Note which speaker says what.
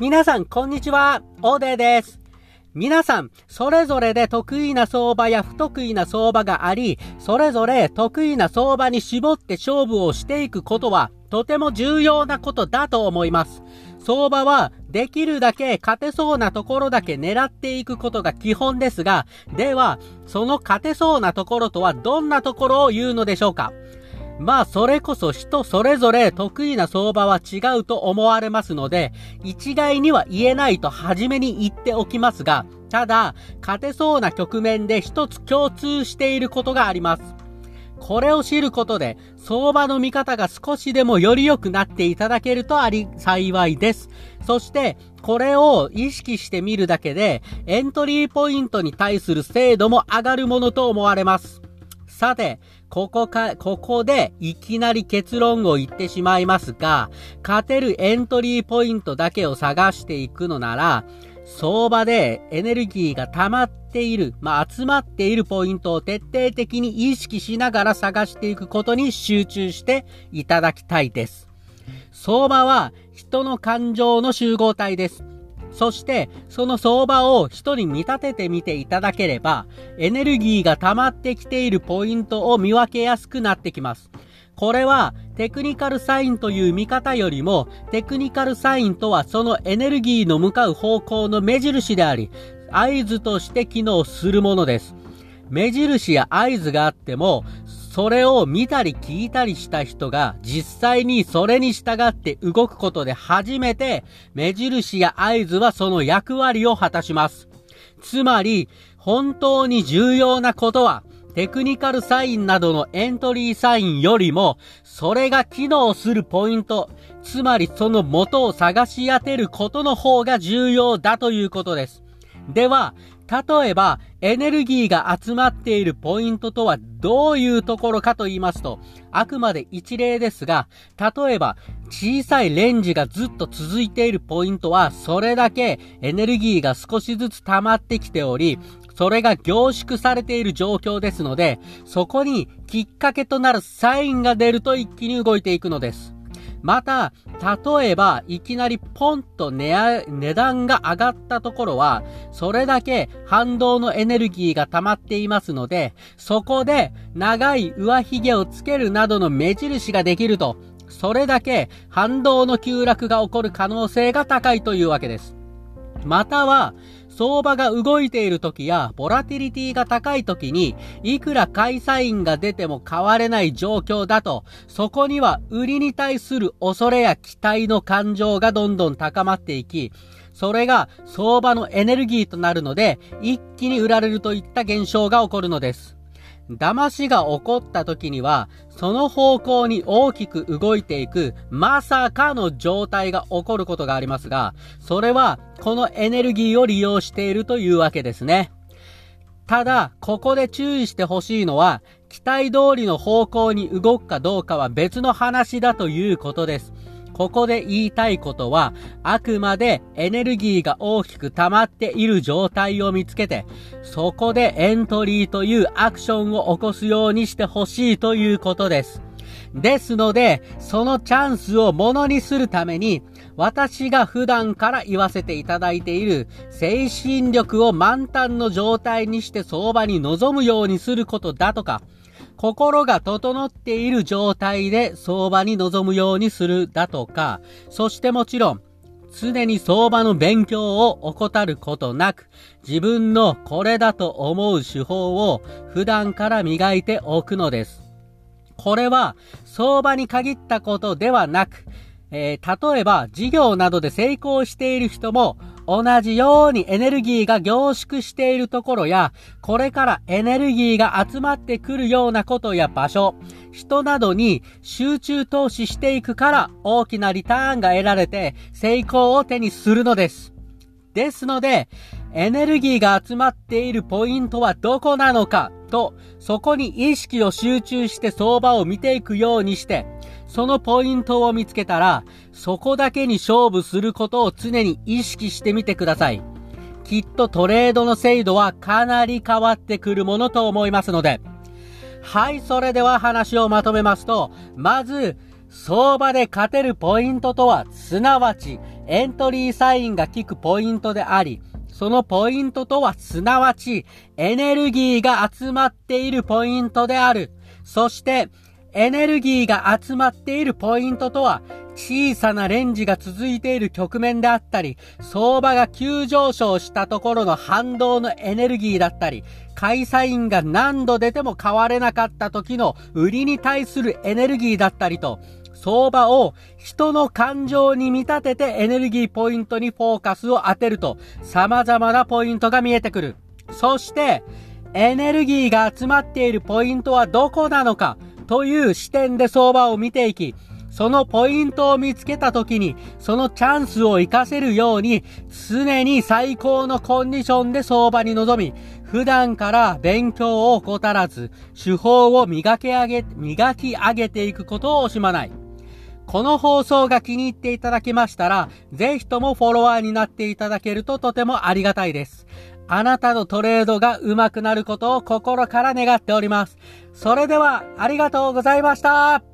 Speaker 1: 皆さん、こんにちは。オーデーです。皆さん、それぞれで得意な相場や不得意な相場があり、それぞれ得意な相場に絞って勝負をしていくことは、とても重要なことだと思います。相場は、できるだけ勝てそうなところだけ狙っていくことが基本ですが、では、その勝てそうなところとはどんなところを言うのでしょうか？まあ、それこそ人それぞれ得意な相場は違うと思われますので、一概には言えないと初めに言っておきますが、ただ、勝てそうな局面で一つ共通していることがあります。これを知ることで、相場の見方が少しでもより良くなっていただけるとあり幸いです。そして、これを意識してみるだけで、エントリーポイントに対する精度も上がるものと思われます。さて、ここか、ここでいきなり結論を言ってしまいますが、勝てるエントリーポイントだけを探していくのなら、相場でエネルギーが溜まっている、まあ、集まっているポイントを徹底的に意識しながら探していくことに集中していただきたいです。相場は人の感情の集合体です。そして、その相場を人に見立ててみていただければ、エネルギーが溜まってきているポイントを見分けやすくなってきます。これはテクニカルサインという見方よりも、テクニカルサインとはそのエネルギーの向かう方向の目印であり、合図として機能するものです。目印や合図があっても、それを見たり聞いたりした人が実際にそれに従って動くことで初めて目印や合図はその役割を果たします。つまり、本当に重要なことは、テクニカルサインなどのエントリーサインよりも、それが機能するポイント、つまりその元を探し当てることの方が重要だということです。では、例えば、エネルギーが集まっているポイントとはどういうところかと言いますと、あくまで一例ですが、例えば、小さいレンジがずっと続いているポイントは、それだけエネルギーが少しずつ溜まってきており、それが凝縮されている状況ですので、そこにきっかけとなるサインが出ると一気に動いていくのです。また、例えば、いきなりポンと値段が上がったところは、それだけ反動のエネルギーが溜まっていますので、そこで長い上髭をつけるなどの目印ができると、それだけ反動の急落が起こる可能性が高いというわけです。または、相場が動いている時や、ボラティリティが高い時に、いくら買いサインが出ても買われない状況だと、そこには売りに対する恐れや期待の感情がどんどん高まっていき、それが相場のエネルギーとなるので、一気に売られるといった現象が起こるのです。騙しが起こった時には、その方向に大きく動いていく、まさかの状態が起こることがありますが、それは、このエネルギーを利用しているというわけですね。ただ、ここで注意してほしいのは、期待通りの方向に動くかどうかは別の話だということです。ここで言いたいことは、あくまでエネルギーが大きく溜まっている状態を見つけて、そこでエントリーというアクションを起こすようにしてほしいということです。ですので、そのチャンスをものにするために、私が普段から言わせていただいている精神力を満タンの状態にして相場に臨むようにすることだとか、心が整っている状態で相場に臨むようにするだとか、そしてもちろん、常に相場の勉強を怠ることなく、自分のこれだと思う手法を普段から磨いておくのです。これは相場に限ったことではなく、えー、例えば事業などで成功している人も同じようにエネルギーが凝縮しているところや、これからエネルギーが集まってくるようなことや場所、人などに集中投資していくから大きなリターンが得られて成功を手にするのです。ですので、エネルギーが集まっているポイントはどこなのかと、そこに意識を集中して相場を見ていくようにして、そのポイントを見つけたら、そこだけに勝負することを常に意識してみてください。きっとトレードの精度はかなり変わってくるものと思いますので。はい、それでは話をまとめますと、まず、相場で勝てるポイントとは、すなわち、エントリーサインが効くポイントであり、そのポイントとは、すなわち、エネルギーが集まっているポイントである。そして、エネルギーが集まっているポイントとは、小さなレンジが続いている局面であったり、相場が急上昇したところの反動のエネルギーだったり、会社員が何度出ても買われなかった時の売りに対するエネルギーだったりと、相場を人の感情に見立ててエネルギーポイントにフォーカスを当てると様々なポイントが見えてくる。そして、エネルギーが集まっているポイントはどこなのか？という視点で相場を見ていき、そのポイントを見つけた時に、そのチャンスを活かせるように、常に最高のコンディションで相場に臨み、普段から勉強を怠らず、手法を磨き上げ、磨き上げていくことを惜しまない。この放送が気に入っていただけましたら、ぜひともフォロワーになっていただけるととてもありがたいです。あなたのトレードが上手くなることを心から願っております。それでは、ありがとうございました